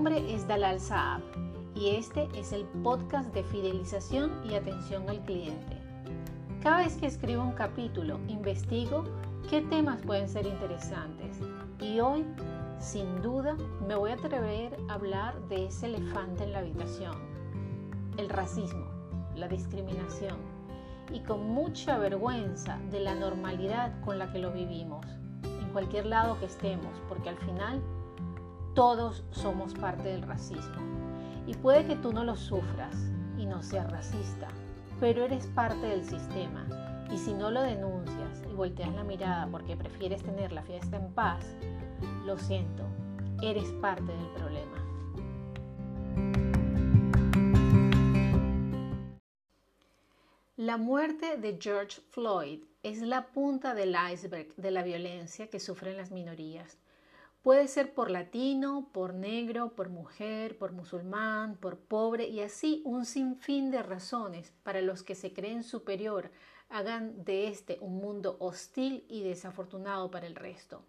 nombre es Dalal Saab y este es el podcast de fidelización y atención al cliente. Cada vez que escribo un capítulo, investigo qué temas pueden ser interesantes y hoy, sin duda, me voy a atrever a hablar de ese elefante en la habitación, el racismo, la discriminación y con mucha vergüenza de la normalidad con la que lo vivimos, en cualquier lado que estemos, porque al final todos somos parte del racismo. Y puede que tú no lo sufras y no seas racista, pero eres parte del sistema. Y si no lo denuncias y volteas la mirada porque prefieres tener la fiesta en paz, lo siento, eres parte del problema. La muerte de George Floyd es la punta del iceberg de la violencia que sufren las minorías. Puede ser por latino, por negro, por mujer, por musulmán, por pobre y así un sinfín de razones para los que se creen superior hagan de este un mundo hostil y desafortunado para el resto,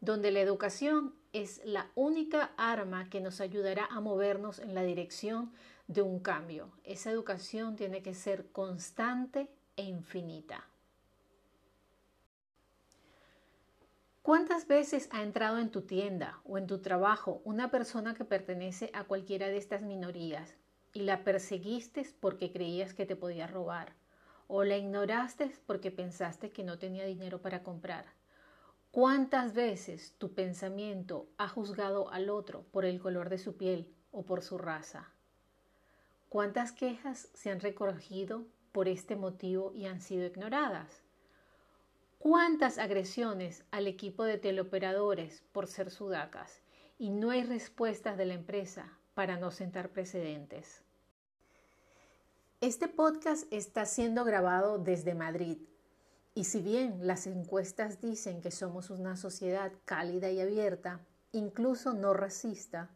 donde la educación es la única arma que nos ayudará a movernos en la dirección de un cambio. Esa educación tiene que ser constante e infinita. ¿Cuántas veces ha entrado en tu tienda o en tu trabajo una persona que pertenece a cualquiera de estas minorías y la perseguiste porque creías que te podía robar o la ignoraste porque pensaste que no tenía dinero para comprar? ¿Cuántas veces tu pensamiento ha juzgado al otro por el color de su piel o por su raza? ¿Cuántas quejas se han recogido por este motivo y han sido ignoradas? ¿Cuántas agresiones al equipo de teleoperadores por ser sudacas? Y no hay respuestas de la empresa para no sentar precedentes. Este podcast está siendo grabado desde Madrid y si bien las encuestas dicen que somos una sociedad cálida y abierta, incluso no racista,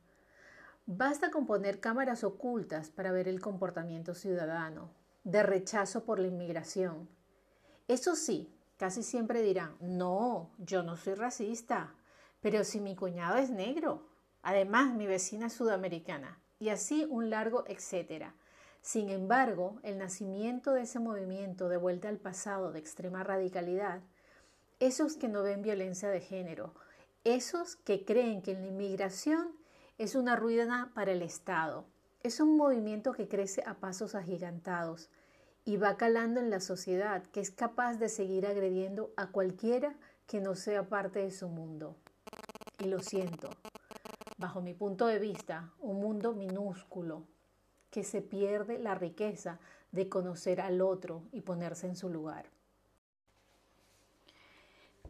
basta con poner cámaras ocultas para ver el comportamiento ciudadano, de rechazo por la inmigración. Eso sí, Casi siempre dirán, no, yo no soy racista, pero si mi cuñado es negro, además mi vecina es sudamericana, y así un largo etcétera. Sin embargo, el nacimiento de ese movimiento de vuelta al pasado de extrema radicalidad, esos que no ven violencia de género, esos que creen que la inmigración es una ruina para el Estado, es un movimiento que crece a pasos agigantados, y va calando en la sociedad que es capaz de seguir agrediendo a cualquiera que no sea parte de su mundo. Y lo siento, bajo mi punto de vista, un mundo minúsculo que se pierde la riqueza de conocer al otro y ponerse en su lugar.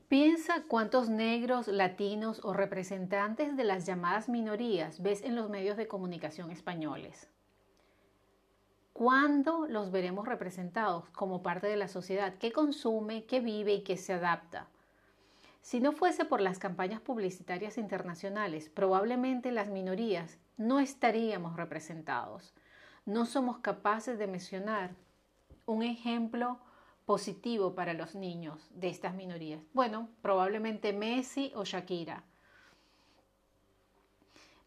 Piensa cuántos negros, latinos o representantes de las llamadas minorías ves en los medios de comunicación españoles. ¿Cuándo los veremos representados como parte de la sociedad que consume, que vive y que se adapta? Si no fuese por las campañas publicitarias internacionales, probablemente las minorías no estaríamos representados. No somos capaces de mencionar un ejemplo positivo para los niños de estas minorías. Bueno, probablemente Messi o Shakira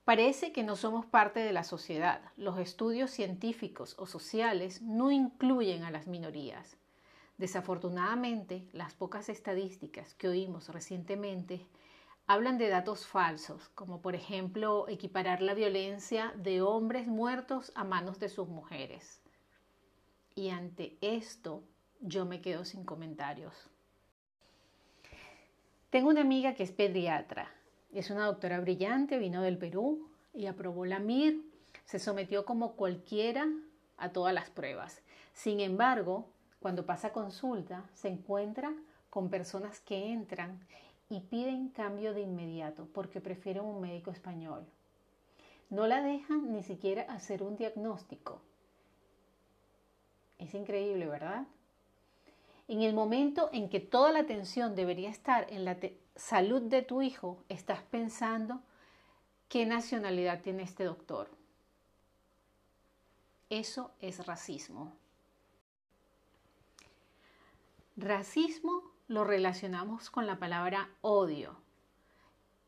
Parece que no somos parte de la sociedad. Los estudios científicos o sociales no incluyen a las minorías. Desafortunadamente, las pocas estadísticas que oímos recientemente hablan de datos falsos, como por ejemplo equiparar la violencia de hombres muertos a manos de sus mujeres. Y ante esto yo me quedo sin comentarios. Tengo una amiga que es pediatra es una doctora brillante, vino del Perú y aprobó la MIR. Se sometió como cualquiera a todas las pruebas. Sin embargo, cuando pasa consulta, se encuentra con personas que entran y piden cambio de inmediato porque prefieren un médico español. No la dejan ni siquiera hacer un diagnóstico. Es increíble, ¿verdad? En el momento en que toda la atención debería estar en la salud de tu hijo, estás pensando qué nacionalidad tiene este doctor. Eso es racismo. Racismo lo relacionamos con la palabra odio,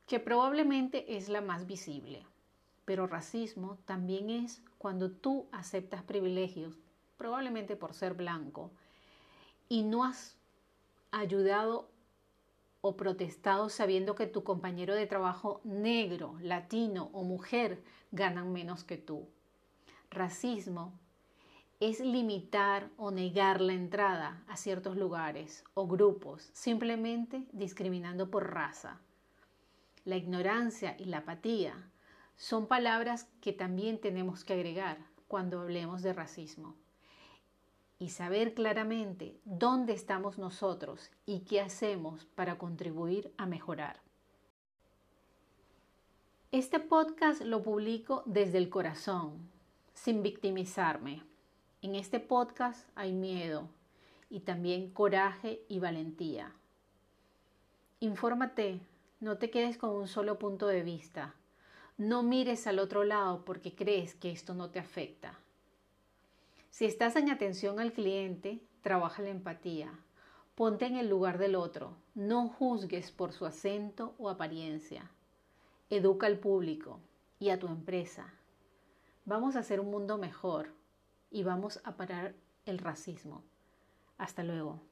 que probablemente es la más visible. Pero racismo también es cuando tú aceptas privilegios, probablemente por ser blanco, y no has ayudado o protestado sabiendo que tu compañero de trabajo negro, latino o mujer ganan menos que tú. Racismo es limitar o negar la entrada a ciertos lugares o grupos, simplemente discriminando por raza. La ignorancia y la apatía son palabras que también tenemos que agregar cuando hablemos de racismo. Y saber claramente dónde estamos nosotros y qué hacemos para contribuir a mejorar. Este podcast lo publico desde el corazón, sin victimizarme. En este podcast hay miedo y también coraje y valentía. Infórmate, no te quedes con un solo punto de vista. No mires al otro lado porque crees que esto no te afecta. Si estás en atención al cliente, trabaja la empatía. Ponte en el lugar del otro. No juzgues por su acento o apariencia. Educa al público y a tu empresa. Vamos a hacer un mundo mejor y vamos a parar el racismo. Hasta luego.